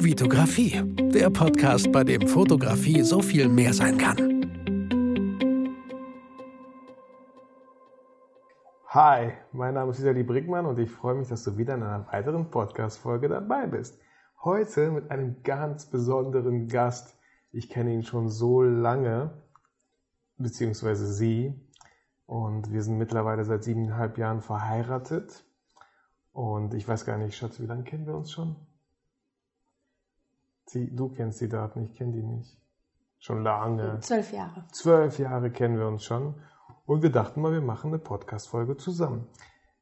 Vitografie, der Podcast, bei dem Fotografie so viel mehr sein kann. Hi, mein Name ist Isali Brickmann und ich freue mich, dass du wieder in einer weiteren Podcast-Folge dabei bist. Heute mit einem ganz besonderen Gast. Ich kenne ihn schon so lange, beziehungsweise sie. Und wir sind mittlerweile seit siebeneinhalb Jahren verheiratet. Und ich weiß gar nicht, Schatz, wie lange kennen wir uns schon? Sie, du kennst die Daten, ich kenne die nicht. Schon lange. Zwölf Jahre. Zwölf Jahre kennen wir uns schon. Und wir dachten mal, wir machen eine Podcast-Folge zusammen.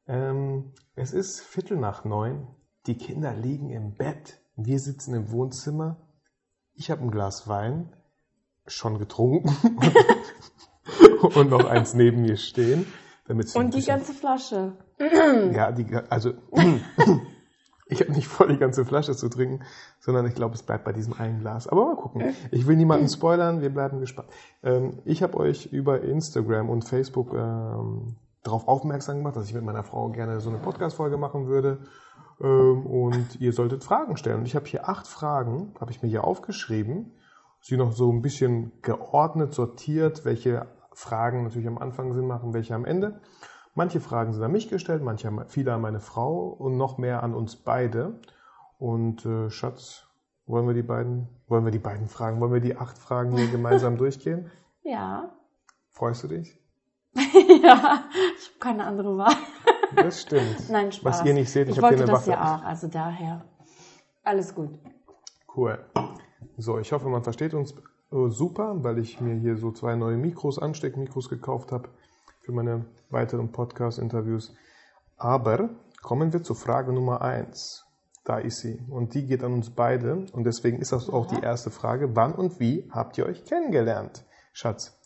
Ähm, es ist Viertel nach neun. Die Kinder liegen im Bett. Wir sitzen im Wohnzimmer. Ich habe ein Glas Wein schon getrunken und noch eins neben mir stehen. Damit und die ganze Flasche. Ja, die, also ich habe nicht vor, die ganze Flasche zu trinken, sondern ich glaube, es bleibt bei diesem einen Glas. Aber mal gucken. Ich will niemanden spoilern, wir bleiben gespannt. Ähm, ich habe euch über Instagram und Facebook ähm, darauf aufmerksam gemacht, dass ich mit meiner Frau gerne so eine Podcast-Folge machen würde. Ähm, und ihr solltet Fragen stellen. Und ich habe hier acht Fragen, habe ich mir hier aufgeschrieben. Sie noch so ein bisschen geordnet, sortiert, welche Fragen natürlich am Anfang Sinn machen, welche am Ende. Manche Fragen sind an mich gestellt, manche viele an meine Frau und noch mehr an uns beide. Und äh, Schatz, wollen wir die beiden, wollen wir die beiden Fragen, wollen wir die acht Fragen hier gemeinsam durchgehen? Ja. Freust du dich? ja, ich habe keine andere Wahl. Das stimmt. Nein, Spaß. Was ihr nicht seht, ich, ich habe hier wollte eine das Waffe. ja auch, also daher. Alles gut. Cool. So, ich hoffe, man versteht uns äh, super, weil ich mir hier so zwei neue Mikros, Ansteckmikros gekauft habe für meine weiteren Podcast-Interviews. Aber kommen wir zur Frage Nummer eins. Da ist sie. Und die geht an uns beide. Und deswegen ist das auch die erste Frage. Wann und wie habt ihr euch kennengelernt? Schatz,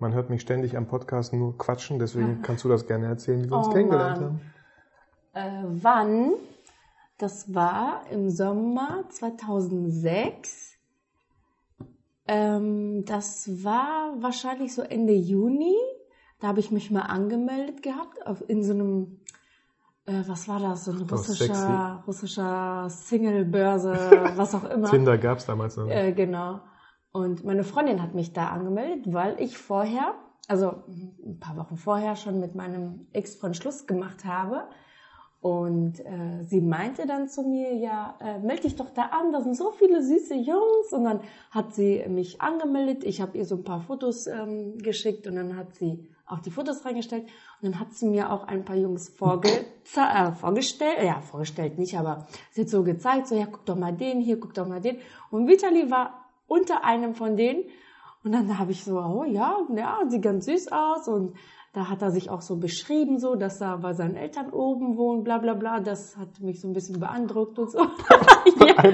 man hört mich ständig am Podcast nur quatschen, deswegen kannst du das gerne erzählen, wie wir uns Oh kennengelernt Mann. haben. Äh, wann? Das war im Sommer 2006. Ähm, das war wahrscheinlich so Ende Juni. Da habe ich mich mal angemeldet gehabt auf, in so einem, äh, was war das, so ein russischer, russischer Single-Börse, was auch immer. Tinder gab es damals noch nicht. Äh, genau. Und meine Freundin hat mich da angemeldet, weil ich vorher, also ein paar Wochen vorher schon mit meinem Ex-Freund Schluss gemacht habe. Und äh, sie meinte dann zu mir, ja, äh, melde dich doch da an, da sind so viele süße Jungs. Und dann hat sie mich angemeldet, ich habe ihr so ein paar Fotos ähm, geschickt und dann hat sie auch die Fotos reingestellt. Und dann hat sie mir auch ein paar Jungs vorge äh, vorgestellt, ja, vorgestellt nicht, aber sie hat so gezeigt, so, ja, guck doch mal den hier, guck doch mal den. Und Vitali war unter einem von denen. Und dann habe ich so, oh ja, ja, sieht ganz süß aus. Und da hat er sich auch so beschrieben, so, dass er bei seinen Eltern oben wohnt, bla bla bla. Das hat mich so ein bisschen beeindruckt und so. ja.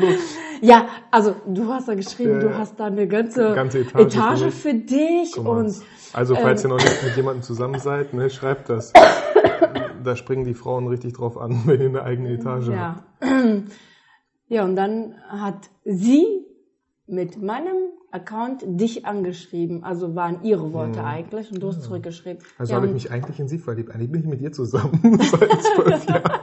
ja, also du hast da geschrieben, Ja, du hast da eine ganze, Ganze Etage für mich. für dich. Und Also, falls ähm, ihr noch nicht mit jemandem zusammen seid, ne, schreibt das. da springen die Frauen richtig drauf an, wenn ihr eine eigene Etage habt. Ja. ja, und dann hat sie mit meinem Account dich angeschrieben. Also waren ihre Worte eigentlich und du hast zurückgeschrieben. Mhm. Also ja, habe ich mich eigentlich in sie verliebt. Eigentlich bin ich mit ihr zusammen seit zwölf Jahren.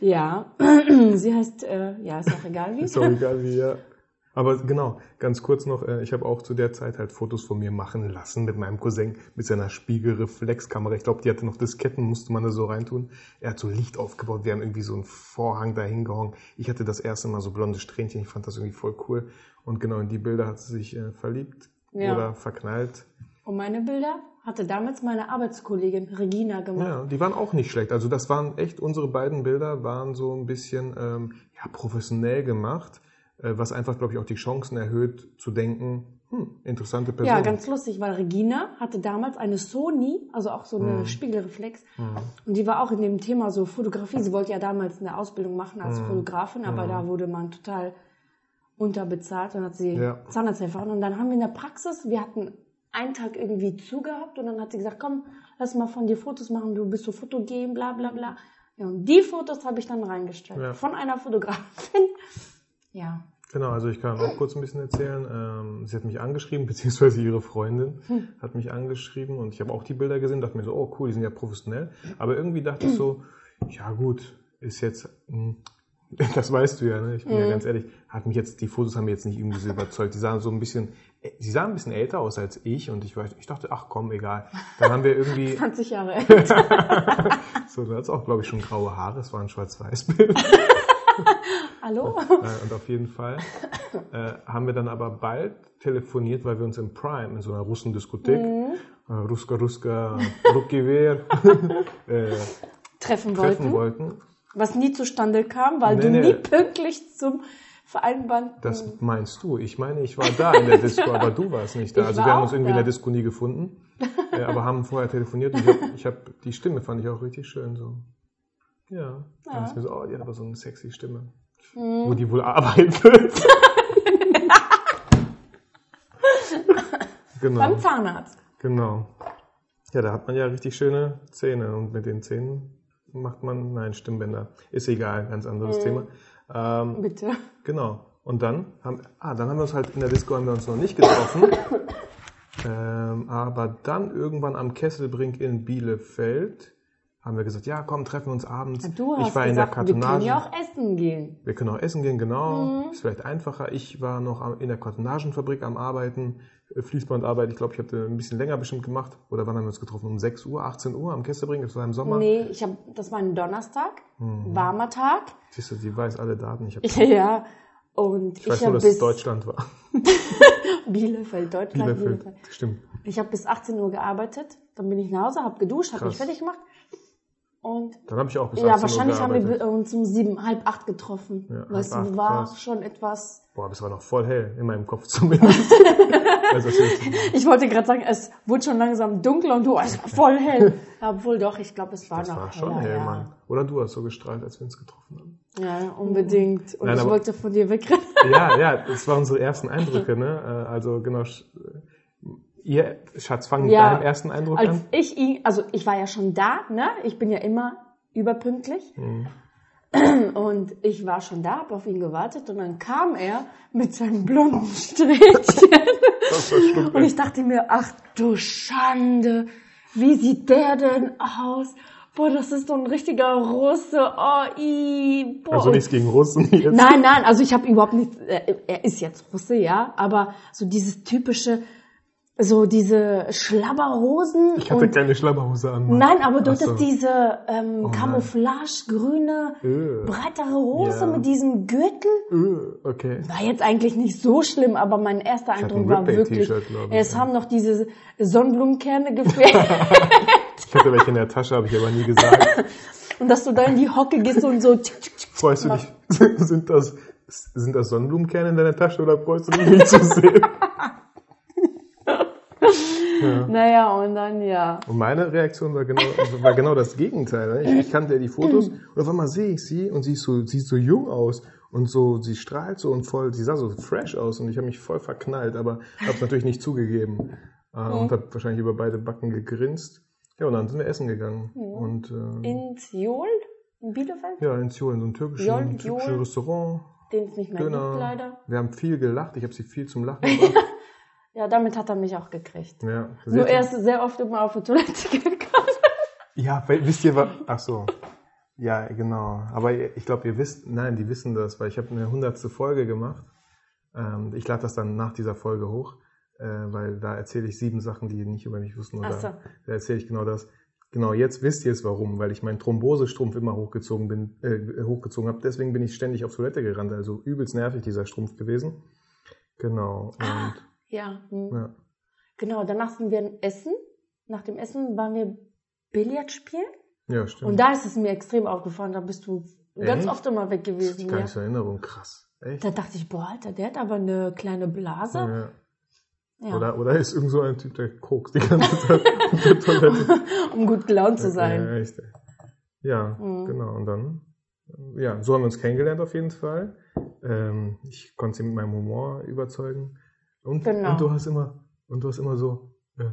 Ja, sie heißt, äh, ja, ist auch egal wie. Ist auch egal wie, ja. Aber genau, ganz kurz noch, äh, ich habe auch zu der Zeit halt Fotos von mir machen lassen mit meinem Cousin mit seiner Spiegelreflexkamera. Ich glaube, die hatte noch Disketten, musste man da so reintun. Er hat so Licht aufgebaut, wir haben irgendwie so einen Vorhang da hingehangen. Ich hatte das erste Mal so blonde Strähnchen, ich fand das irgendwie voll cool. Und genau in die Bilder hat sie sich äh, verliebt Ja. oder verknallt. Und meine Bilder hatte damals meine Arbeitskollegin Regina gemacht. Ja, die waren auch nicht schlecht. Also das waren echt, unsere beiden Bilder waren so ein bisschen ähm, ja, professionell gemacht, was einfach, glaube ich, auch die Chancen erhöht zu denken, hm, interessante Person. Ja, ganz lustig, weil Regina hatte damals eine Sony, also auch so eine Spiegelreflex. Und die war auch in dem Thema so Fotografie. Sie wollte ja damals eine Ausbildung machen als Fotografin, aber da wurde man total unterbezahlt. Dann hat sie Ja. Zahnarzt erfahren. Und dann haben wir in der Praxis, wir hatten einen Tag irgendwie zugehabt und dann hat sie gesagt, komm, lass mal von dir Fotos machen, du bist so fotogen, bla bla bla. Ja, und die Fotos habe ich dann reingestellt. Ja. Von einer Fotografin. Ja. Genau, also ich kann auch kurz ein bisschen erzählen. Ähm, sie hat mich angeschrieben, beziehungsweise ihre Freundin hat mich angeschrieben und ich habe auch die Bilder gesehen, dachte mir so, oh cool, die sind ja professionell. Aber irgendwie dachte ich so, ja gut, ist jetzt, hm, Das weißt du ja, ne? Ich bin ja Mhm. ganz ehrlich, hat mich jetzt, die Fotos haben mich jetzt nicht irgendwie so überzeugt. Die sahen so ein bisschen, äh, sie sahen ein bisschen älter aus als ich und ich, weiß- ich dachte, ach komm, egal. Dann haben wir irgendwie, 20 Jahre alt. so, du hattest auch, glaube ich, schon graue Haare, es war ein Schwarz-Weiß-Bild. Hallo? Äh, und auf jeden Fall äh, haben wir dann aber bald telefoniert, weil wir uns im Prime, in so einer Russendiskothek, Mhm. äh, Ruska Ruska Rukiver, äh, Treffen treffen wollten. wollten. Was nie zustande kam, weil Nee, du nee. nie pünktlich zum vereinbarten... Das meinst du. Ich meine, ich war da in der Disco, aber du warst nicht da. Ich Also war wir haben uns irgendwie in da. der Disco nie gefunden, äh, aber haben vorher telefoniert und ich habe hab, die Stimme fand ich auch richtig schön so. Ja. Dann Ja. ist mir so, oh, die hat aber so eine sexy Stimme. Mhm. Wo die wohl arbeitet. genau. Beim Zahnarzt. Genau. Ja, da hat man ja richtig schöne Zähne und mit den Zähnen macht man, nein, Stimmbänder. Ist egal, ganz anderes Mhm. Thema. Ähm, Bitte. genau. Und dann haben, ah, dann haben wir uns halt in der Disco haben wir uns noch nicht getroffen. ähm, aber dann irgendwann am Kesselbrink in Bielefeld haben wir gesagt, ja, komm, treffen wir uns abends. Du hast ich war in gesagt, der wir können Kartonage. ja auch essen gehen. Wir können auch essen gehen, genau. Mhm. Ist vielleicht einfacher. Ich war noch in der Kartonagenfabrik am Arbeiten, äh, Fließbandarbeit. Ich glaube, ich habe ein bisschen länger bestimmt gemacht. Oder wann haben wir uns getroffen? Um 6 Uhr, 18 Uhr am Kesselbrink. Das war im Sommer. Nee, ich hab, das war ein Donnerstag, Mhm. warmer Tag. Siehst du, sie weiß alle Daten. Ich, hab, Ja. Und ich ich, weiß nur, dass bis es Deutschland war. Bielefeld, Deutschland, Bielefeld. Bielefeld. Stimmt. Ich habe bis 18 Uhr gearbeitet, dann bin ich nach Hause, habe geduscht, habe mich fertig gemacht. Und Dann habe ich auch bis ja, 18 Uhr wahrscheinlich haben wir uns um sieben, halb acht getroffen. Ja, weißt du, war krass. schon etwas. Boah, das war noch voll hell. In meinem Kopf zumindest. also, es Ich wollte gerade sagen, es wurde schon langsam dunkler und du, es war voll hell. Obwohl doch, ich glaube, es war das noch war schon hell, ja. Mann. Oder du hast so gestrahlt, als wir uns getroffen haben. Ja, unbedingt. Und Nein, ich aber- wollte von dir wegrennen. Ja, ja, das waren unsere ersten Eindrücke, ne? Äh, Also genau. Ihr, Schatz, fang mit Ja. deinem ersten Eindruck Als an. ich ihn, also ich war ja schon da, ne? Ich bin ja immer überpünktlich. Mhm. Und ich war schon da, habe auf ihn gewartet und dann kam er mit seinen blonden Strähnchen. Und ich dachte mir, ach du Schande, wie sieht der denn aus? Boah, das ist so ein richtiger Russe. Oh, i, boah. Also nichts gegen Russen jetzt. Nein, nein, also ich habe überhaupt nicht, er, er ist jetzt Russe, ja, aber so dieses typische, so diese Schlabberhosen Ich hatte und keine Schlabberhose an. Mann. nein, aber du Ach so. diese ähm, nein. Camouflage-grüne, Äh, breitere Hose Ja. mit diesem Gürtel. äh, okay. War jetzt eigentlich nicht so schlimm, aber mein erster hatte Eindruck ein war wirklich, ich, es ja. haben noch diese Sonnenblumenkerne gefehlt Ich hatte welche in der Tasche, habe ich aber nie gesagt. und dass du da in die Hocke gehst und so tsk, tsk, tsk, Freust du dich? Sind das, sind das Sonnenblumenkerne in deiner Tasche oder freust du dich nicht zu sehen? naja, und dann ja. Und meine Reaktion war genau, war genau das Gegenteil. ne? Ich, ich kannte ja die Fotos und auf einmal sehe ich sie und sie ist so, sie sieht so jung aus und so, sie strahlt so und voll, sie sah so fresh aus und ich habe mich voll verknallt, aber habe es natürlich nicht zugegeben äh, und habe wahrscheinlich über beide Backen gegrinst. Ja, und dann sind wir essen gegangen und äh, Ins Jol in Bielefeld, ja in Seoul in so einem türkischen, Jol, türkischen Jol. Restaurant. den es nicht mehr gibt leider. Wir haben viel gelacht, ich habe sie viel zum Lachen gebracht. Ja, damit hat er mich auch gekriegt. ja, Nur er ist sehr oft immer auf die Toilette gegangen. Ja, weil- wisst ihr was? Ach so. Ja, genau. Aber ich glaube, ihr wisst, nein, die wissen das, weil ich habe eine hundertste Folge gemacht. Ähm, ich lade das dann nach dieser Folge hoch, äh, weil da erzähle ich sieben Sachen, die ihr nicht über mich wussten. Oder Ach so. Da erzähle ich genau das. Genau, jetzt wisst ihr es warum, weil ich meinen Thrombosestrumpf immer hochgezogen bin, äh, hochgezogen habe. Deswegen bin ich ständig auf Toilette gerannt. Also übelst nervig dieser Strumpf gewesen. Genau. Und Ja, hm. ja. genau. Danach sind wir essen. Nach dem Essen waren wir Billard spielen. ja, stimmt. Und da ist es mir extrem aufgefallen. Da bist du ganz Echt? oft immer weg das gewesen. ist keine Ja. Erinnerung. Krass. Echt? Da dachte ich, boah, Alter, der hat aber eine kleine Blase. Ja. Ja. Oder, oder ist irgend so ein Typ, der kokst die ganze Zeit auf der Toilette. Um gut gelaunt zu Ja, sein. echt. ey. Ja, Mhm. genau. Und dann, ja, so haben wir uns kennengelernt auf jeden Fall. Ähm, ich konnte sie mit meinem Humor überzeugen. Und, Genau. und du hast immer, und du hast immer so äh,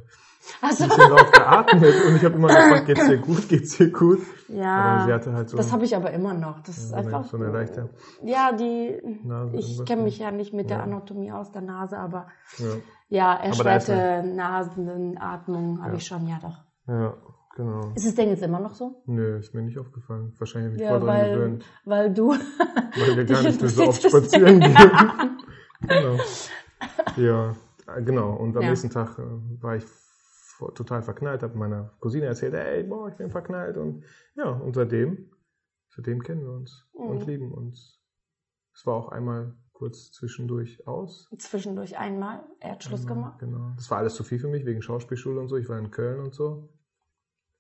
Also, ein bisschen laut geatmet und ich habe immer gefragt, geht's dir gut, geht's dir gut? Ja, halt so, das habe ich aber immer noch. Das ist einfach so eine leichte Ja, die. Nase. Ich kenne ne? mich ja nicht mit der Ja. Anatomie aus der Nase, aber Ja, ja, erschwerte Nasenatmung habe Ja. ich schon, ja doch. ja. Genau. Ist es denn jetzt immer noch so? Nö, ist mir nicht aufgefallen. Wahrscheinlich habe ich Ja, voll dran weil, gewöhnt, weil du. weil wir gar nicht mehr so oft spazieren gehen. genau. Ja, genau. Und am Ja. nächsten Tag äh, war ich total verknallt, habe meiner Cousine erzählt, ey, boah, ich bin verknallt. Und ja, und seitdem, seitdem kennen wir uns und Mhm. lieben uns. Es war auch einmal kurz zwischendurch aus. Zwischendurch einmal. Er hat Schluss gemacht. Genau. Das war alles zu viel für mich, wegen Schauspielschule und so. Ich war in Köln und so.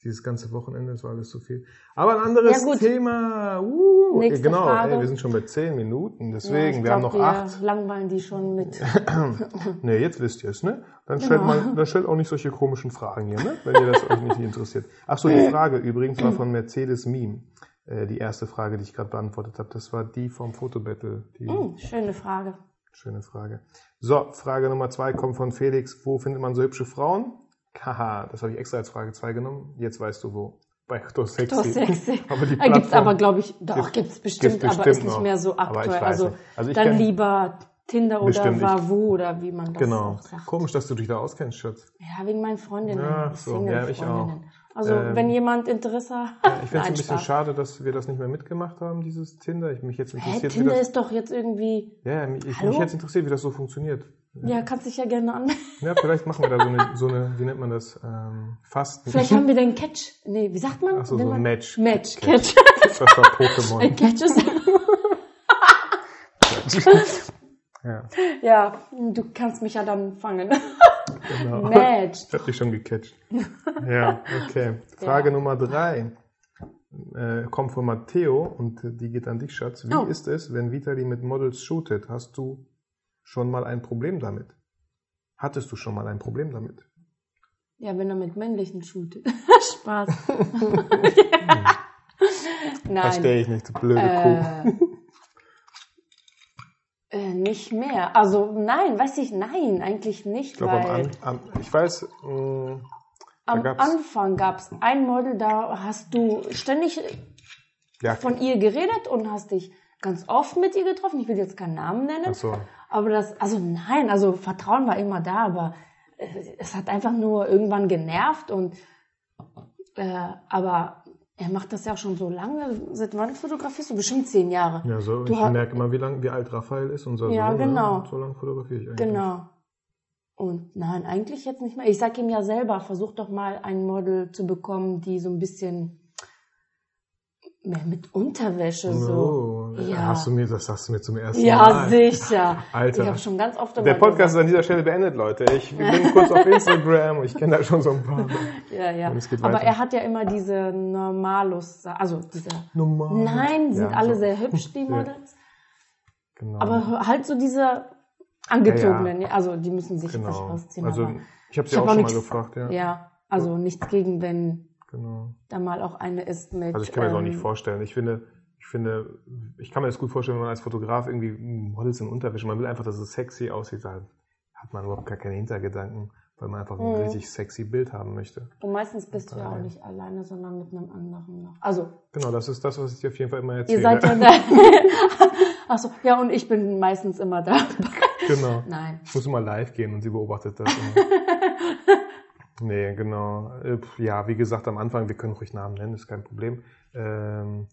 Dieses ganze Wochenende, das war alles zu viel. Aber ein anderes Ja. Thema. Uh, Nächste genau, Frage. Ey, wir sind schon bei zehn Minuten, Ja, deswegen, ich wir haben glaub, noch wir acht. langweilen die schon mit. Ne, jetzt wisst ihr es, ne? Dann stellt, Genau. mal, dann stellt auch nicht solche komischen Fragen hier, ne? Wenn ihr das euch nicht interessiert. Ach so, die Frage übrigens war von Mercedes Meme. Äh, die erste Frage, die ich gerade beantwortet habe, das war die vom Fotobattle. Die Hm, schöne Frage. Schöne Frage. So, Frage Nummer zwei kommt von Felix. Wo findet man so hübsche Frauen? Haha, das habe ich extra als Frage zwei genommen. Jetzt weißt du wo. Bei Doch Sexy. Doch sexy. aber die Da gibt's Plattform aber, glaube ich, doch, Gibt- gibt's bestimmt, gibt's aber bestimmt ist nicht noch. mehr so Aber aktuell. Also, nicht. Also dann lieber Tinder oder Vavu oder wie man das Genau. sagt. Komisch, dass du dich da auskennst, Schatz. Ja, wegen meinen Freundinnen. Ach so, ja, ich auch. Freundinnen. Also, Ähm, wenn jemand Interesse hat. Ja, ich finde es ein bisschen Spaß. schade, dass wir das nicht mehr mitgemacht haben, dieses Tinder. Ich mich jetzt Hä, interessiert, wie Tinder ist doch jetzt irgendwie. Ja, ja, mich, ich, Hallo? mich jetzt interessiert, wie das so funktioniert. Ja, kannst dich ja gerne an. Ja, vielleicht machen wir da so eine, so eine wie nennt man das? Ähm, Fasten. Vielleicht haben wir den Catch. Nee, wie sagt man? Ach so, ein Match. Match. Catch. Catch. Das war Pokémon. Ein Catch ist. ja, ja, du kannst mich ja dann fangen. genau. Match. Ich hab dich schon gecatcht. Ja, okay. Frage Ja. Nummer drei äh, kommt von Matteo und die geht an dich, Schatz. Wie Oh. ist es, wenn Vitali mit Models shootet? Hast du schon mal ein Problem damit? Hattest du schon mal ein Problem damit? Ja, wenn er mit männlichen shootet. Spaß. Nein. Verstehe ich nicht, du blöde Kuh. Äh, äh, nicht mehr. Also nein, weiß ich, nein, eigentlich nicht, Ich glaube, am, weil An- am, ich weiß, mh, am gab's- Anfang gab es ein Model, da hast du ständig ja, von ihr geredet und hast dich ganz oft mit ihr getroffen. Ich will jetzt keinen Namen nennen. ach so. Aber das, also nein, also Vertrauen war immer da, aber es hat einfach nur irgendwann genervt und äh, aber er macht das ja auch schon so lange. Seit wann fotografierst du? Bestimmt zehn Jahre. Ja, so, Du ich merke immer, wie, lang, wie alt Raphael ist, unser Ja, Sohn. genau. und So lange fotografiere ich eigentlich. Genau. Und nein, eigentlich jetzt nicht mehr. Ich sag ihm ja selber, versuch doch mal ein Model zu bekommen, die so ein bisschen mehr mit Unterwäsche so. Oh, Ja. hast du mir, das sagst du mir zum ersten Ja, Mal. sicher. Alter. Ich habe schon ganz oft Der Podcast ist an dieser Stelle beendet, Leute. Ich bin kurz auf Instagram und ich kenne da schon so ein paar. Ja, ja. Aber weiter. er hat ja immer diese Normalus, also diese. Nummer. Nein, sind Ja, alle so. sehr hübsch, die Models. Genau. Aber halt so diese angezogenen, ja, also die müssen sich jetzt nicht genau. ausziehen. Also, ich habe sie hab auch auch schon mal gefragt, ja. ja, also nichts gegen, wenn Genau. da mal auch eine ist mit. Also ich kann mir das auch ähm, nicht vorstellen. Ich finde, finde, ich kann mir das gut vorstellen, wenn man als Fotograf irgendwie Models in Unterwäsche, man will einfach, dass es sexy aussieht, da hat man überhaupt gar keine Hintergedanken, weil man einfach ein Mhm. richtig sexy Bild haben möchte. Und meistens bist du ja auch Nein. nicht alleine, sondern mit einem anderen noch. Also, Genau, das ist das, was ich dir auf jeden Fall immer erzähle. ihr seid ja da. Achso, ja, und ich bin meistens immer da. genau. Nein. Ich muss immer live gehen und sie beobachtet das nee, genau. Äh, Ja, wie gesagt, am Anfang, wir können ruhig Namen nennen, ist kein Problem. Ähm,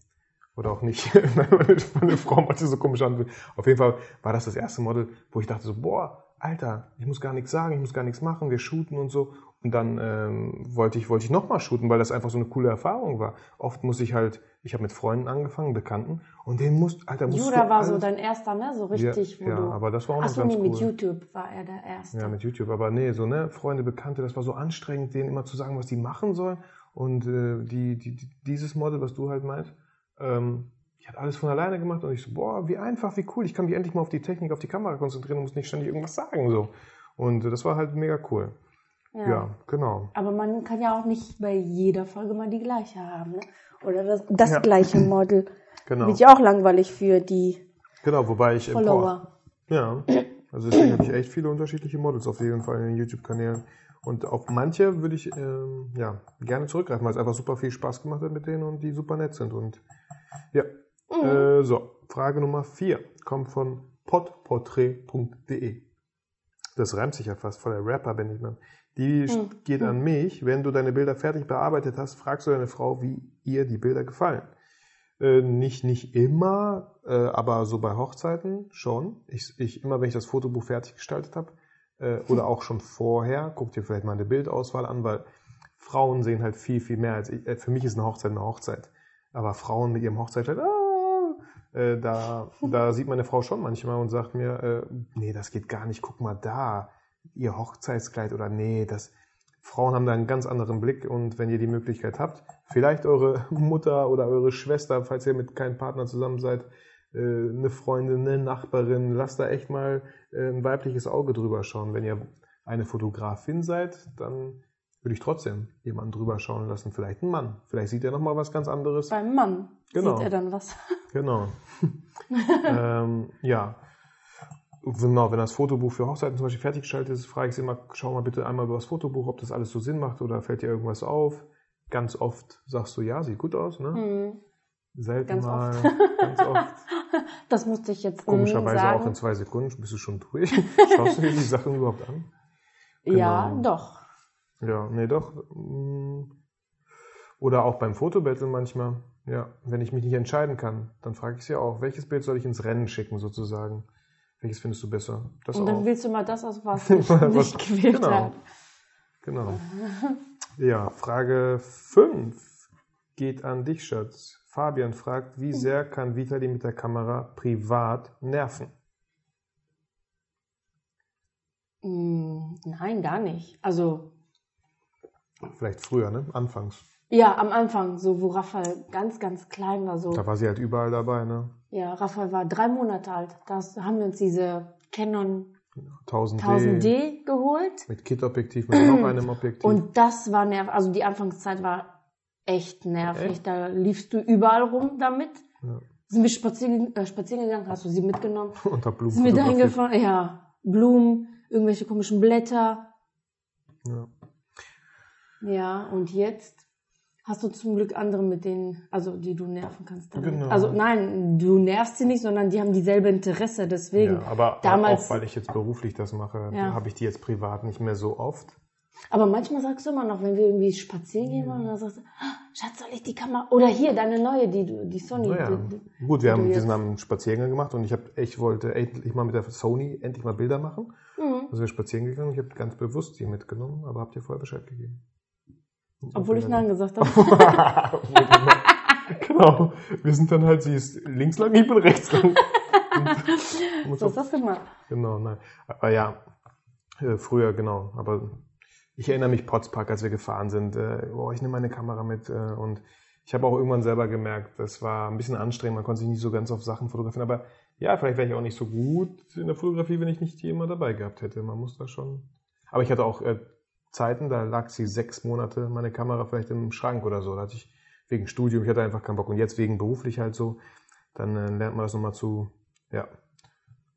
oder auch nicht. meine, meine Frau macht so komisch an. Auf jeden Fall war das das erste Model, wo ich dachte so, boah, Alter, ich muss gar nichts sagen, ich muss gar nichts machen, wir shooten und so. Und dann ähm, wollte ich, wollte ich nochmal shooten, weil das einfach so eine coole Erfahrung war. Oft muss ich halt, ich habe mit Freunden angefangen, Bekannten, und den muss, Alter, musst Judah du war so alles- dein erster, ne? So richtig, ja, wo ja, du. aber das war auch noch Achso, ganz nee, cool. mit YouTube war er der erste. Ja, mit YouTube. Aber nee, so, ne, Freunde, Bekannte, das war so anstrengend, denen immer zu sagen, was die machen sollen. Und äh, die, die, dieses Model, was du halt meinst, ähm, die hat alles von alleine gemacht und ich so, boah, wie einfach, wie cool. Ich kann mich endlich mal auf die Technik, auf die Kamera konzentrieren und muss nicht ständig irgendwas sagen. so. Und äh, das war halt mega cool. Ja, genau. Aber man kann ja auch nicht bei jeder Folge mal die gleiche haben, ne? Oder das, das Ja. gleiche Model. Genau. Wird ja auch langweilig für die Genau, wobei ich. äh, boah, Follower. Ja, also deswegen habe ich echt viele unterschiedliche Models auf jeden Fall in den YouTube-Kanälen. Und auf manche würde ich ähm, ja, gerne zurückgreifen, weil es einfach super viel Spaß gemacht hat mit denen und die super nett sind. Und ja, äh, so, Frage Nummer 4 kommt von podportrait.de. Das reimt sich ja fast, voll der Rapper bin ich mal. Die Hm. geht an mich. Wenn du deine Bilder fertig bearbeitet hast, fragst du deine Frau, wie ihr die Bilder gefallen. Äh, nicht, nicht immer, äh, aber so bei Hochzeiten schon. Ich, ich immer, wenn ich das Fotobuch fertig gestaltet habe, äh, oder auch schon vorher, guck dir vielleicht mal eine Bildauswahl an, weil Frauen sehen halt viel, viel mehr als ich. Äh, für mich ist eine Hochzeit eine Hochzeit. Aber Frauen mit ihrem Hochzeitskleid, ah, äh, da, da sieht meine Frau schon manchmal und sagt mir, äh, nee, das geht gar nicht, guck mal da, ihr Hochzeitskleid oder nee, das, Frauen haben da einen ganz anderen Blick und wenn ihr die Möglichkeit habt, vielleicht eure Mutter oder eure Schwester, falls ihr mit keinem Partner zusammen seid, äh, eine Freundin, eine Nachbarin, lasst da echt mal äh, ein weibliches Auge drüber schauen. Wenn ihr eine Fotografin seid, dann würde ich trotzdem jemanden drüber schauen lassen, vielleicht einen Mann. Vielleicht sieht er nochmal was ganz anderes. Beim Mann Genau. sieht er dann was. Genau. ähm, ja. Genau, wenn das Fotobuch für Hochzeiten zum Beispiel fertiggestellt ist, frage ich sie immer, schau mal bitte einmal über das Fotobuch, ob das alles so Sinn macht oder fällt dir irgendwas auf. Ganz oft sagst du, ja, sieht gut aus, ne? Hm. Selten Ganz mal, oft. ganz oft. Das musste ich jetzt Komischerweise sagen. auch in zwei Sekunden bist du schon durch. Schaust du dir die Sachen überhaupt an? Ja, Genau. doch. Ja, nee, doch. mm. Oder auch beim Fotobattle manchmal. Ja, wenn ich mich nicht entscheiden kann, dann frage ich sie auch, welches Bild soll ich ins Rennen schicken sozusagen? Welches findest du besser? Das Und dann auch. willst du mal das aus, was ich nicht gewählt genau. habe. Genau. Ja, Frage 5 geht an dich, Schatz. Fabian fragt, wie sehr kann Vitali mit der Kamera privat nerven? Mm, Nein, gar nicht. Also, Vielleicht früher, ne? Anfangs. ja, am Anfang, so wo Raphael ganz, ganz klein war, so. Da war sie halt überall dabei, ne? Ja, Raphael war drei Monate alt. Da haben wir uns diese Canon 1000D. 1000D geholt. Mit Kit-Objektiv, mit noch einem Objektiv. Und das war nervig. Also die Anfangszeit war echt nervig. Echt? Da liefst du überall rum damit. Ja. Sind wir spazieren, äh, spazieren gegangen, hast du sie mitgenommen. unter Blumen. Sind wir dahin fotografiert. gefahren, ja, Blumen, irgendwelche komischen Blätter. Ja. Ja, und jetzt hast du zum Glück andere, mit denen, also die du nerven kannst. Damit. Genau. Also nein, du nervst sie nicht, sondern die haben dieselbe Interesse. Deswegen. Ja, aber damals- auch weil ich jetzt beruflich das mache, Ja. habe ich die jetzt privat nicht mehr so oft. Aber manchmal sagst du immer noch, wenn wir irgendwie spazieren gehen wollen, dann sagst du, "Ah, Schatz, soll ich die Kamera? Oder hier, deine neue, die du, die Sony. Naja, die, die, gut, wir haben diesen jetzt- einen Spaziergang gemacht und ich habe ich wollte endlich mal mit der Sony endlich mal Bilder machen. Mhm. Also wir spazieren gegangen, ich habe ganz bewusst die mitgenommen, aber habt ihr vorher Bescheid gegeben. Obwohl ich Nein gesagt habe. genau. Wir sind dann halt, sie ist links lang, ich bin rechts lang. So ist das gemacht. Genau, nein. Aber ja, äh, früher, genau. Aber ich erinnere mich, Potspark, als wir gefahren sind, äh, oh, ich nehme meine Kamera mit äh, und ich habe auch irgendwann selber gemerkt, das war ein bisschen anstrengend, man konnte sich nicht so ganz auf Sachen fotografieren, aber ja, vielleicht wäre ich auch nicht so gut in der Fotografie, wenn ich nicht immer dabei gehabt hätte. Man muss da schon. Aber ich hatte auch Zeiten, da lag sie sechs Monate, meine Kamera vielleicht im Schrank oder so. Da hatte ich wegen Studium, ich hatte einfach keinen Bock. Und jetzt wegen beruflich halt so, dann äh, lernt man das nochmal zu, ja,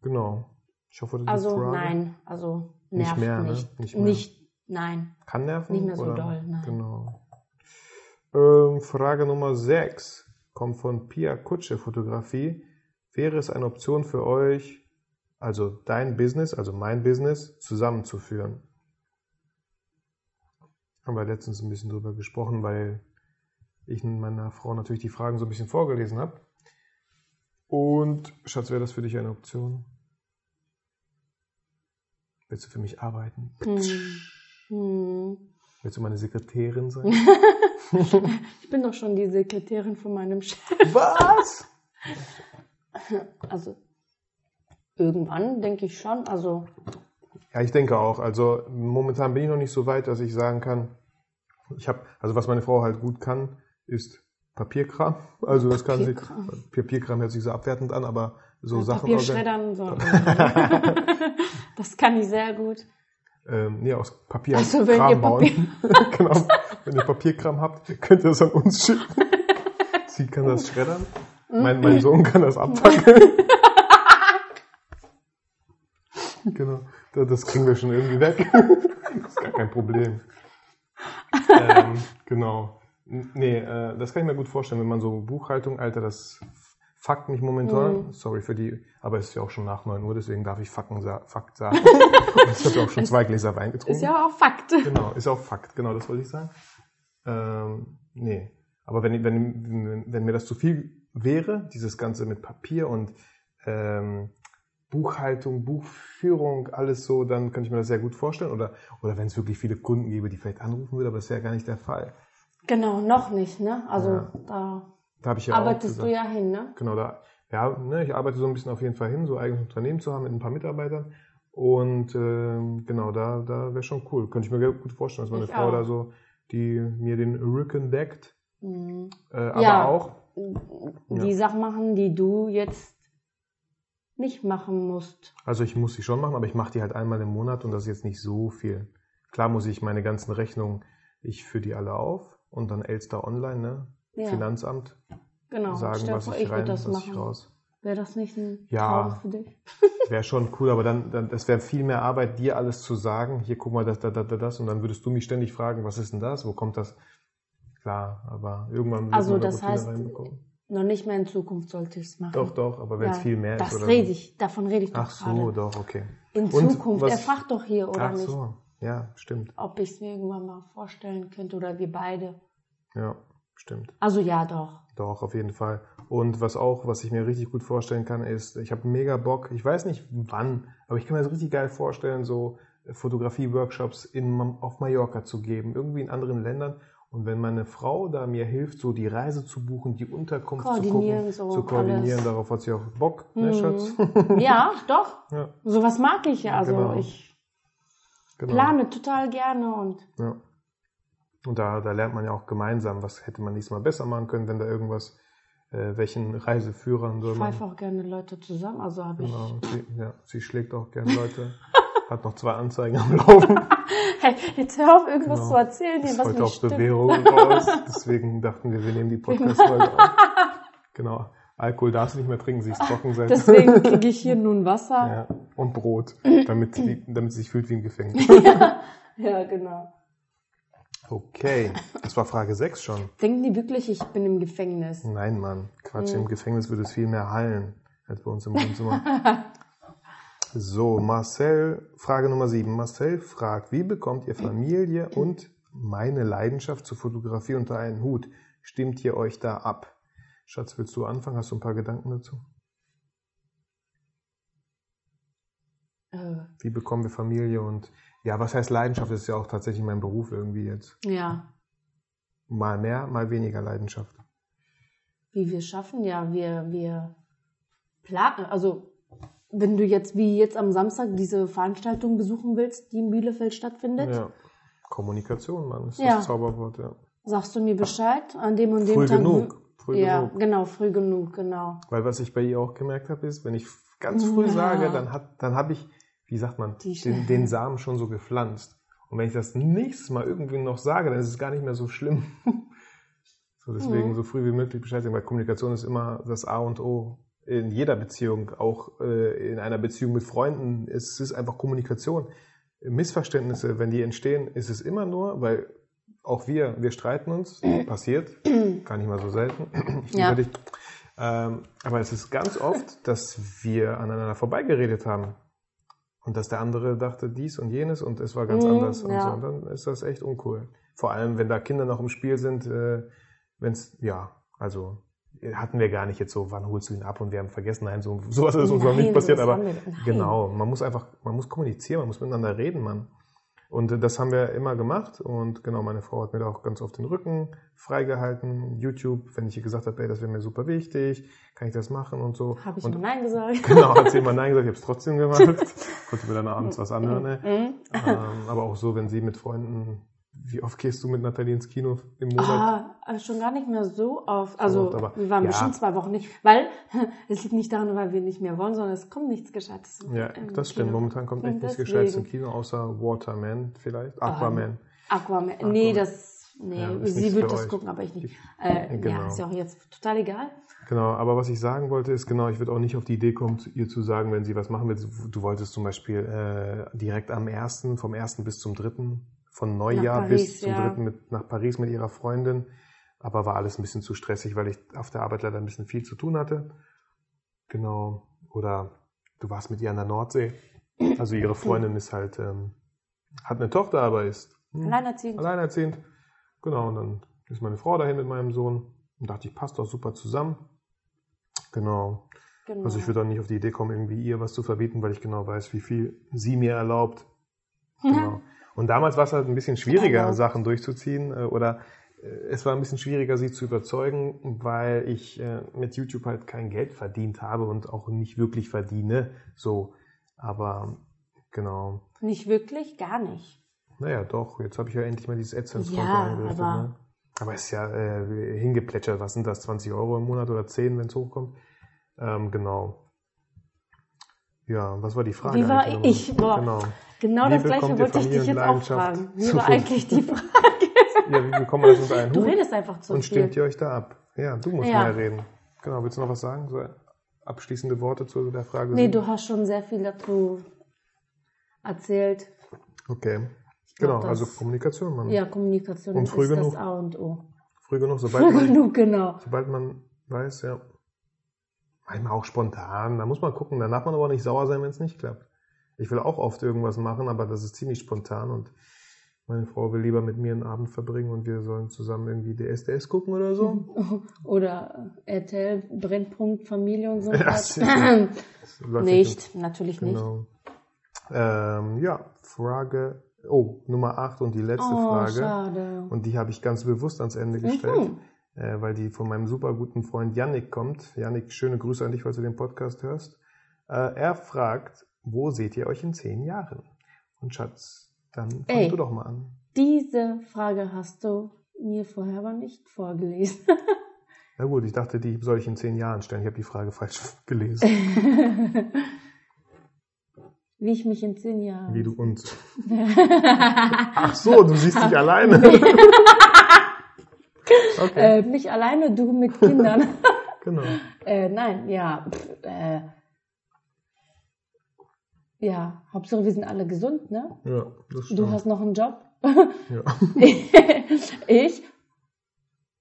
genau. Ich hoffe, das ist Also nein, also Nicht nervt mehr, ne? nicht. Nicht mehr. Nicht, nein. Kann nerven? Nicht mehr so oder? doll, nein. Genau. Ähm, Frage Nummer 6 kommt von Pia Kutsche Fotografie. Wäre es eine Option für euch, also dein Business, also mein Business, zusammenzuführen? Haben wir letztens ein bisschen drüber gesprochen, weil ich meiner Frau natürlich die Fragen so ein bisschen vorgelesen habe. Und Schatz, wäre das für dich eine Option? Willst du für mich arbeiten? Hm. Hm. Willst du meine Sekretärin sein? Ich bin doch schon die Sekretärin von meinem Chef. Was? Also irgendwann denke ich schon. Also Ja, ich denke auch. Also momentan bin ich noch nicht so weit, dass ich sagen kann, ich habe, also was meine Frau halt gut kann, ist Papierkram. Also das kann sie. Papierkram hört sich so abwertend an, aber so ja, Sachen. Papier organ- schreddern so. das kann ich sehr gut. Ähm, nee, aus Papier Ach so, wenn Kram ihr bauen. genau. Wenn ihr Papierkram habt, könnt ihr das an uns schicken. Sie kann das schreddern. Mein, mein Sohn kann das abfackeln. genau. Da- Das kriegen wir schon irgendwie weg. Das ist gar kein Problem. ähm, genau. Nee, äh, das kann ich mir gut vorstellen, wenn man so Buchhaltung, Alter, das fuckt mich momentan. Sorry für die, aber es ist ja auch schon nach 9 Uhr, deswegen darf ich Facken sa Fakt sagen. Ich habe ja auch schon zwei Gläser Wein getrunken. Ist ja auch Fakt. Genau, ist auch Fakt, genau, das wollte ich sagen. Ähm, nee, aber wenn, wenn, wenn, wenn mir das zu viel wäre, dieses Ganze mit Papier und ähm, Buchhaltung, Buchführung, alles so, dann könnte ich mir das sehr gut vorstellen. Oder, oder wenn es wirklich viele Kunden gäbe, die vielleicht anrufen würden, aber das wäre ja gar nicht der Fall. Genau, noch nicht, ne? Also Ja. da Da ja arbeitest du ja hin, ne? Genau, da, ja, ne, ich arbeite so ein bisschen auf jeden Fall hin, so eigenes Unternehmen zu haben mit ein paar Mitarbeitern. Und ähm, genau, da, da wäre schon cool. Könnte ich mir gut vorstellen, dass meine Ich Frau auch. da so, die mir den Rücken deckt. Mhm. Äh, aber Ja. auch, Die Sachen machen, die du jetzt nicht machen musst. also ich muss sie schon machen, aber ich mache die halt einmal im Monat und das ist jetzt nicht so viel. Klar muss ich meine ganzen Rechnungen, ich führe die alle auf und dann Elster Online, ne? Ja. Finanzamt, Genau. sagen, dir was vor, ich ich rein, das was ich machen. raus. Wäre das nicht ein Ja. Traum für dich? Wäre schon cool, aber dann, dann das wäre viel mehr Arbeit, dir alles zu sagen. Hier, guck mal, das, das, das, das. Und dann würdest du mich ständig fragen, was ist denn das? Wo kommt das? Klar, aber irgendwann wird Also man da das heißt, reinbekommen. Noch nicht mehr in Zukunft sollte ich es machen. Doch, doch, aber wenn es Ja, viel mehr das ist oder rede ich, davon rede ich doch Ach so, gerade. doch, okay. In Und Zukunft, was- er fragt doch hier, oder Ach nicht? so, ja, stimmt. Ob ich es mir irgendwann mal vorstellen könnte oder wir beide. Ja, stimmt. Also ja, doch. Doch, auf jeden Fall. Und was auch, was ich mir richtig gut vorstellen kann, ist, ich habe mega Bock, ich weiß nicht wann, aber ich kann mir das richtig geil vorstellen, so Fotografie-Workshops in, auf Mallorca zu geben, irgendwie in anderen Ländern. Und wenn meine Frau da mir hilft, so die Reise zu buchen, die Unterkunft zu Koordinieren, gucken, so zu koordinieren, alles. darauf hat sie auch Bock, ne, Mhm. Schatz? Ja, doch. ja, Sowas mag ich ja. Also Genau. ich genau. plane total gerne und Ja. Und da, da lernt man ja auch gemeinsam, was hätte man diesmal besser machen können, wenn da irgendwas, äh, welchen Reiseführern soll ich man. pfeife auch gerne Leute zusammen. Also habe Genau, ich. sie, ja, sie schlägt auch gerne Leute. Hat noch zwei Anzeigen am Laufen. Hey, jetzt hör auf, irgendwas Genau. zu erzählen, hier, was heute nicht auf stimmt. Bewährung raus. Deswegen dachten wir, wir nehmen die Podcast-Folge auf. Genau. Alkohol darfst du nicht mehr trinken, sie ist trocken seit. Deswegen kriege ich hier nun Wasser. ja. Und Brot, damit, sie- damit sie sich fühlt wie im Gefängnis. Ja, genau. Okay, das war Frage 6 schon. Denken die wirklich, ich bin im Gefängnis? Nein, Mann. Quatsch, Hm. im Gefängnis würde es viel mehr hallen als bei uns im Wohnzimmer. So, Marcel, Frage Nummer 7. Marcel fragt, wie bekommt ihr Familie und meine Leidenschaft zur Fotografie unter einen Hut? Stimmt ihr euch da ab? Schatz, willst du anfangen? Hast du ein paar Gedanken dazu? Äh, Wie bekommen wir Familie und ja, was heißt Leidenschaft? Das ist ja auch tatsächlich mein Beruf irgendwie jetzt. ja, Mal mehr, mal weniger Leidenschaft. wie wir schaffen, ja, wir, wir planen, also wenn du jetzt wie jetzt am Samstag diese Veranstaltung besuchen willst, die in Bielefeld stattfindet, Ja. Kommunikation, Mann, ist Ja. das Zauberwort, ja. sagst du mir Bescheid an dem und dem Früh Tag. genug. Früh ja, genug. genau, früh genug, genau. Weil was ich bei ihr auch gemerkt habe, ist, wenn ich ganz früh Ja. sage, dann hat, dann habe ich, wie sagt man, den, den Samen schon so gepflanzt. Und wenn ich das nächstes Mal irgendwie noch sage, dann ist es gar nicht mehr so schlimm. so deswegen Mhm. so früh wie möglich Bescheid sagen, weil Kommunikation ist immer das A und O in jeder Beziehung, auch äh, in einer Beziehung mit Freunden. Es ist einfach Kommunikation. Missverständnisse, wenn die entstehen, ist es immer nur, weil auch wir, wir streiten uns, passiert, gar nicht mal so selten. Ich Ja. dich. Ähm, aber es ist ganz oft, dass wir aneinander vorbeigeredet haben. Und dass der andere dachte dies und jenes und es war ganz Mhm, anders. Und, ja. so. und dann ist das echt uncool. Vor allem, wenn da Kinder noch im Spiel sind, äh, wenn es, ja, also hatten wir gar nicht jetzt so, wann holst du ihn ab und wir haben vergessen, nein, so, sowas ist uns noch nicht passiert, aber wir- genau, man muss einfach, man muss kommunizieren, man muss miteinander reden, Mann. Und äh, das haben wir immer gemacht und genau, meine Frau hat mir da auch ganz oft den Rücken freigehalten. YouTube, wenn ich ihr gesagt habe, ey, das wäre mir super wichtig, kann ich das machen und so. Habe ich und, immer Nein gesagt. Genau, hat sie immer Nein gesagt, ich habe es trotzdem gemacht. Konnte mir dann abends was anhören. Ne? Mhm. Ähm, aber auch so, wenn sie mit Freunden, wie oft gehst du mit Nathalie ins Kino im Monat? Ah, aber schon gar nicht mehr so oft. Also oft, aber- wir waren ja. bestimmt zwei Wochen nicht, weil es liegt nicht daran, weil wir nicht mehr wollen, sondern es kommt nichts Gescheites. ja, das stimmt. Kino. Momentan kommt echt nichts Gescheites im Kino, außer Waterman vielleicht. Aquaman. Aquaman. Nee, das, nee, Ja, sie wird das euch. gucken, aber ich nicht. Ich- Äh, genau. Ja, ist ja auch jetzt total egal. Genau, aber was ich sagen wollte, ist genau, ich würde auch nicht auf die Idee kommen, ihr zu sagen, wenn sie was machen will. Du wolltest zum Beispiel äh, direkt am ersten, vom ersten bis zum dritten, von Neujahr Paris, bis zum ja. dritten mit, nach Paris mit ihrer Freundin. Aber war alles ein bisschen zu stressig, weil ich auf der Arbeit leider ein bisschen viel zu tun hatte. Genau. Oder du warst mit ihr an der Nordsee. Also ihre Freundin ist halt, ähm, hat eine Tochter, aber ist hm, Alleinerziehend. alleinerziehend. Genau, und dann ist meine Frau dahin mit meinem Sohn und dachte ich, passt doch super zusammen. Genau. Genau. Also ich würde auch nicht auf die Idee kommen, irgendwie ihr was zu verbieten, weil ich genau weiß, wie viel sie mir erlaubt. Genau. Und damals war es halt ein bisschen schwieriger, Erlaubt. Sachen durchzuziehen äh, oder äh, es war ein bisschen schwieriger, sie zu überzeugen, weil ich äh, mit YouTube halt kein Geld verdient habe und auch nicht wirklich verdiene. So, aber genau. Nicht wirklich, gar nicht. Naja, doch, jetzt habe ich ja endlich mal dieses AdSense-Konto Ja, eingerichtet. aber- ne? aber ist ja äh, hingeplätschert. Was sind das, 20 Euro im Monat oder 10, wenn es hochkommt? Ähm, genau. Ja, was war die Frage? Wie war ich? Boah. Genau. Genau Wie das gleiche wollte ich dich jetzt auch fragen. Wie war eigentlich die Frage? Ja, wie bekommt man das unter einen Du Hut? redest einfach zu Und viel. stimmt ihr euch da ab? Ja, du musst Ja. mehr reden. Genau, willst du noch was sagen? So abschließende Worte zu der Frage? Nee, sieben? du hast schon sehr viel dazu erzählt. Okay. glaub, Genau, also das- Kommunikation. Man, Ja, Kommunikation Und ist früh das genug. A und O. Früh genug, sobald Früh man, genug, genau. sobald man weiß, ja. Manchmal auch spontan. Da muss man gucken. Da darf man aber nicht sauer sein, wenn es nicht klappt. Ich will auch oft irgendwas machen, aber das ist ziemlich spontan und meine Frau will lieber mit mir einen Abend verbringen und wir sollen zusammen irgendwie DSDS gucken oder so. Oder RTL, Brennpunkt, Familie und so. Ja, nicht, natürlich nicht. Genau. Ähm, ja, Frage. Oh, Nummer 8 und die letzte Oh, Frage. schade. Und die habe ich ganz bewusst ans Ende gestellt, Mhm. äh, weil die von meinem super guten Freund Yannick kommt. Yannick, schöne Grüße an dich, falls du den Podcast hörst. Äh, er fragt, wo seht ihr euch in zehn Jahren? Und Schatz, dann fang Ey. du doch mal an. Diese Frage hast du mir vorher aber nicht vorgelesen. Na gut, ich dachte, die soll ich in zehn Jahren stellen. Ich habe die Frage falsch gelesen. Wie ich mich in zehn Jahren. Wie du uns. Ach so, du siehst dich alleine. Okay, äh, mich alleine, du mit Kindern. genau. äh, nein, ja. Pff, äh, ja, Hauptsache wir sind alle gesund, ne? Ja, das stimmt. Du hast noch einen Job. ja. ich.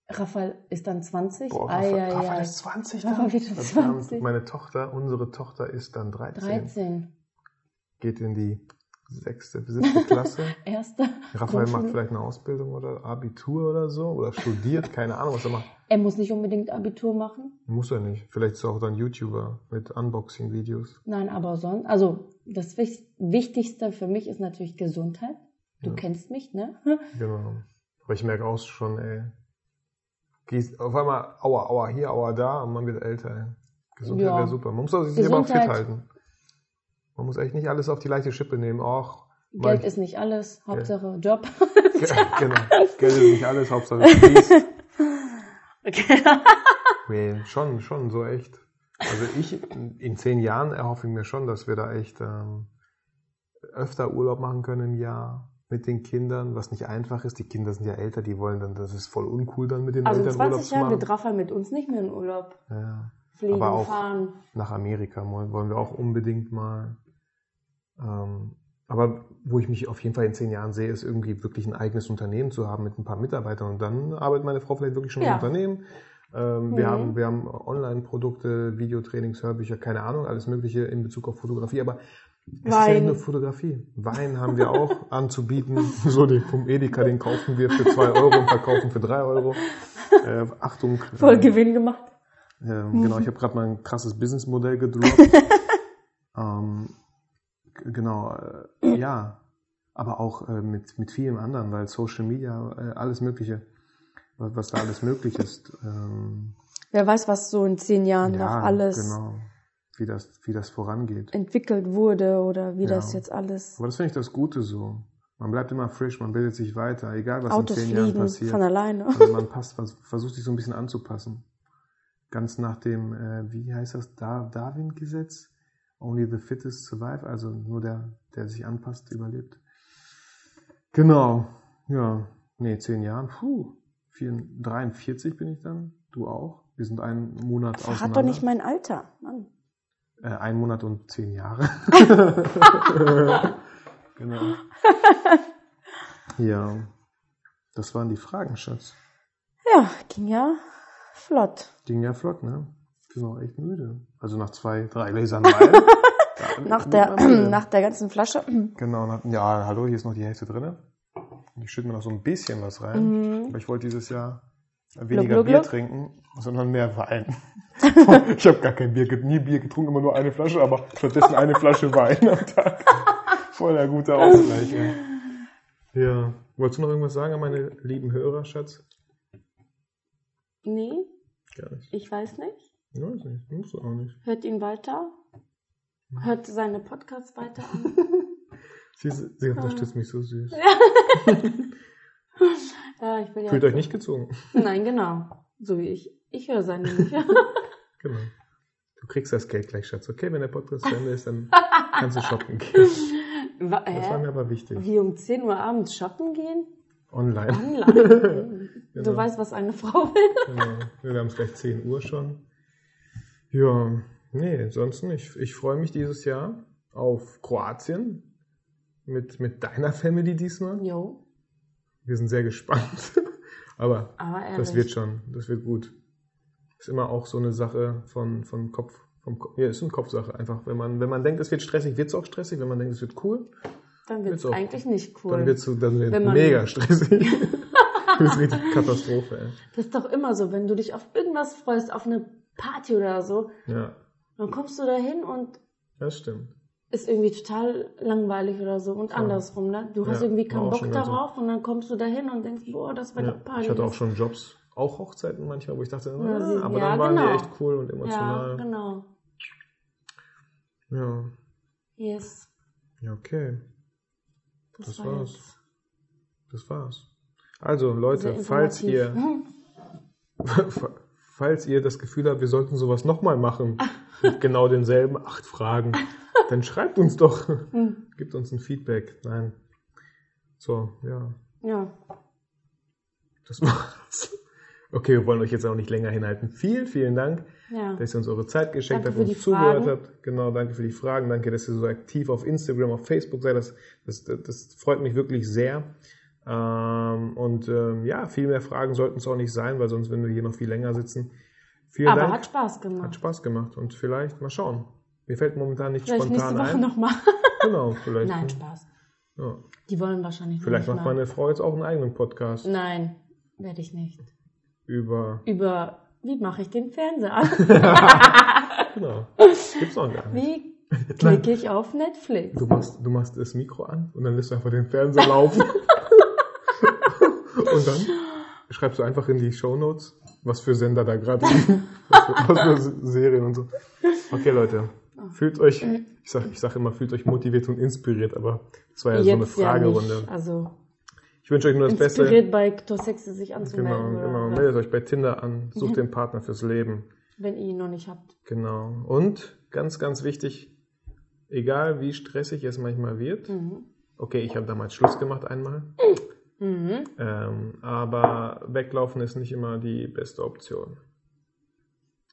Raphael ist dann 20. Boah, Ei, Rafa, ei, Rafa ei. ist 20 Rafa dann? wird Verdammt, 20. Meine Tochter, unsere Tochter ist dann 13. 13. Geht in die sechste, siebte Klasse. Erste. Raphael macht vielleicht eine Ausbildung oder Abitur oder so oder studiert, keine Ahnung, was er macht. Er muss nicht unbedingt Abitur machen. Muss er nicht. Vielleicht ist er auch dann YouTuber mit Unboxing-Videos. Nein, aber sonst. Also, das Wich- Wichtigste für mich ist natürlich Gesundheit. Du Ja. kennst mich, ne? Genau. Aber ich merke auch schon, ey, gehst auf einmal aua, aua, hier, aua, da und man wird älter. Ey. Gesundheit Ja. wäre super. Man muss sich aber auch fit halten. Man muss echt nicht alles auf die leichte Schippe nehmen. Ach, mein- Geld ist nicht alles. Hauptsache Job. Ge- genau. Geld ist nicht alles, Hauptsache fließt. okay. Nee, schon, schon, so echt. Also ich, in zehn Jahren erhoffe ich mir schon, dass wir da echt ähm, öfter Urlaub machen können im Jahr mit den Kindern, was nicht einfach ist. Die Kinder sind ja älter, die wollen dann, das ist voll uncool dann mit den Also in Eltern Urlaub 20 zu Jahren machen. wird Rafa mit uns nicht mehr in Urlaub Ja, fliegen, Aber auch- fahren. nach Amerika wollen wir auch unbedingt mal. Ähm, aber wo ich mich auf jeden Fall in zehn Jahren sehe, ist irgendwie wirklich ein eigenes Unternehmen zu haben mit ein paar Mitarbeitern. Und dann arbeitet meine Frau vielleicht wirklich schon Ja. im Unternehmen. Ähm, wir, Mhm. haben, wir haben Online-Produkte, Videotrainings, Hörbücher, keine Ahnung, alles Mögliche in Bezug auf Fotografie. Aber es ist ja Wein. nicht nur Fotografie. Wein haben wir auch anzubieten. So den, vom Edeka, den kaufen wir für zwei Euro und verkaufen für drei Euro. Äh, Achtung. Voll äh, Gewinn gemacht. ähm, Genau, ich habe gerade mal ein krasses Businessmodell gedroppt. ähm, genau, äh, ja. Aber auch äh, mit, mit vielem anderen, weil Social Media, äh, alles Mögliche, was, was da alles möglich ist. Ähm, Wer weiß, was so in zehn Jahren noch alles genau, wie das, wie das vorangeht. entwickelt wurde oder wie Ja. das jetzt alles. Aber das finde ich das Gute so. Man bleibt immer frisch, man bildet sich weiter, egal was Autos in zehn Jahren fliegen passiert. von alleine. Also man passt, vers- versucht sich so ein bisschen anzupassen. Ganz nach dem, äh, wie heißt das, Dar Darwin-Gesetz? Only the fittest survive, also nur der, der sich anpasst, überlebt. Genau, ja, nee, zehn Jahren, puh, 4, 43 bin ich dann, du auch. Wir sind einen Monat Verrat auseinander. doch nicht mein Alter. Mann. Äh, ein Monat und zehn Jahre. genau. Ja, das waren die Fragen, Schatz. Ja, ging ja flott. Ging ja flott, ne? Bin auch echt müde. Also nach zwei, drei Gläsern Wein. Nach der, nach der ganzen Flasche. Genau, nach, ja, hallo, hier ist noch die Hälfte drin. Ich schütte mir noch so ein bisschen was rein. Aber ich wollte dieses Jahr weniger Mhm. Gluck, Bier trinken, sondern mehr Wein. ich habe gar kein Bier, nie Bier getrunken, immer nur eine Flasche, aber stattdessen eine Flasche Wein am Tag. Voll der gute Ausgleich. Ey. Ja, wolltest du noch irgendwas sagen an meine lieben Hörer, Schatz? Nee, Gar nicht. ich weiß nicht. Ich weiß nicht, musst du auch nicht. Hört ihn weiter. Hört seine Podcasts weiter an. Sie, sie unterstützt mich so süß. ja, ich bin ja. Fühlt euch nicht gezwungen. Nein, genau. So wie ich. Ich höre seine nicht. Genau. Du kriegst das Geld gleich, Schatz. Okay, wenn der Podcast zu Ende ist, dann kannst du shoppen gehen. Wa- Das war mir aber wichtig. Wie um 10 Uhr abends shoppen gehen? Online. Online. Du Genau. weißt, was eine Frau will. Genau. Wir haben es gleich 10 Uhr schon. Ja, nee, sonst nicht. Ich freue mich dieses Jahr auf Kroatien mit, mit deiner Family diesmal. Jo, Wir sind sehr gespannt. Aber aber das wird schon, das wird gut. Ist immer auch so eine Sache von, von Kopf. Vom Kopf. Ja, ist eine Kopfsache einfach. Wenn man, wenn man denkt, es wird stressig, wird es auch stressig. Wenn man denkt, es wird cool, Dann wird es eigentlich nicht cool. dann wird es dann wird's mega stressig. das ist richtig Katastrophe, ey. das ist doch immer so, wenn du dich auf irgendwas freust, auf eine Party oder so, Ja, dann kommst du da hin und das stimmt. ist irgendwie total langweilig oder so und andersrum, ne? Du hast Ja, irgendwie war keinen Bock ganz so. darauf und dann kommst du da hin und denkst, boah, das war Ja, die Party. ich hatte auch schon Jobs, auch Hochzeiten manchmal, wo ich dachte, Ja, ah, sie- aber ja, dann waren genau. die echt cool und Ja, emotional. genau. Ja, Yes. ja, okay. Das, Das war war's. jetzt Das war's. Also, Leute, falls ihr, falls ihr das Gefühl habt, wir sollten sowas nochmal machen, mit genau denselben acht Fragen, dann schreibt uns doch. Hm. Gibt uns ein Feedback. Nein. So, ja. Ja. Das war's. Okay, wir wollen euch jetzt auch nicht länger hinhalten. Vielen, vielen Dank, Ja. dass ihr uns eure Zeit geschenkt Danke habt die zugehört Fragen. habt. Genau, danke für die Fragen. Danke, dass ihr so aktiv auf Instagram, auf Facebook seid. Das, das, das freut mich wirklich sehr. Ähm, und ähm, ja, viel mehr Fragen sollten es auch nicht sein, weil sonst würden wir hier noch viel länger sitzen. Vielen Aber Dank. hat Spaß gemacht. Hat Spaß gemacht und vielleicht mal schauen. Mir fällt momentan nicht Vielleicht nächste spontan Woche ein. nochmal. Genau, vielleicht. Nein, Spaß. Ja. Die wollen wahrscheinlich Vielleicht macht meine Frau jetzt auch einen eigenen Podcast Nein, werde ich nicht. über. Über, wie mache ich den Fernseher an? Genau. Gibt's noch gar nicht. Wie klicke ich auf Netflix? Du machst, du machst das Mikro an und dann lässt du einfach den Fernseher laufen. Und dann schreibst du einfach in die Shownotes, was für Sender da gerade liegen. Was für, Serien und so. Okay, Leute. Fühlt euch, ich sag, ich sag immer, fühlt euch motiviert und inspiriert, aber das war ja so eine Jetzt ja Fragerunde. nicht. Also ich wünsche euch nur das Beste. inspiriert bei Tosexe sich Genau, anzumelden. genau. was, Meldet euch bei Tinder an, sucht den Partner fürs Leben. Wenn ihr ihn noch nicht habt. Genau. Und ganz, ganz wichtig, egal wie stressig es manchmal wird, Mhm. okay, ich habe damals Schluss gemacht einmal, Mhm. ähm, aber weglaufen ist nicht immer die beste Option.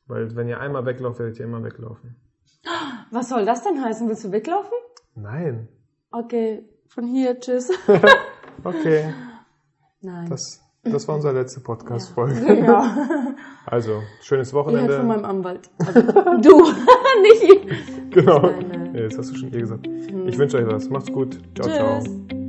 Weil wenn ihr einmal weglauft, werdet ihr immer weglaufen. Was soll das denn heißen? Willst du weglaufen? Nein. Okay, von hier, tschüss. Okay, Nein. das, das war unsere letzte Podcast-Folge. Genau. Also, schönes Wochenende. von meinem Anwalt. Also, du, nicht ich. genau. Meine- Ja, jetzt hast du schon ihr gesagt. Ich wünsche euch was. Macht's gut. Ciao, ciao. Tschüss.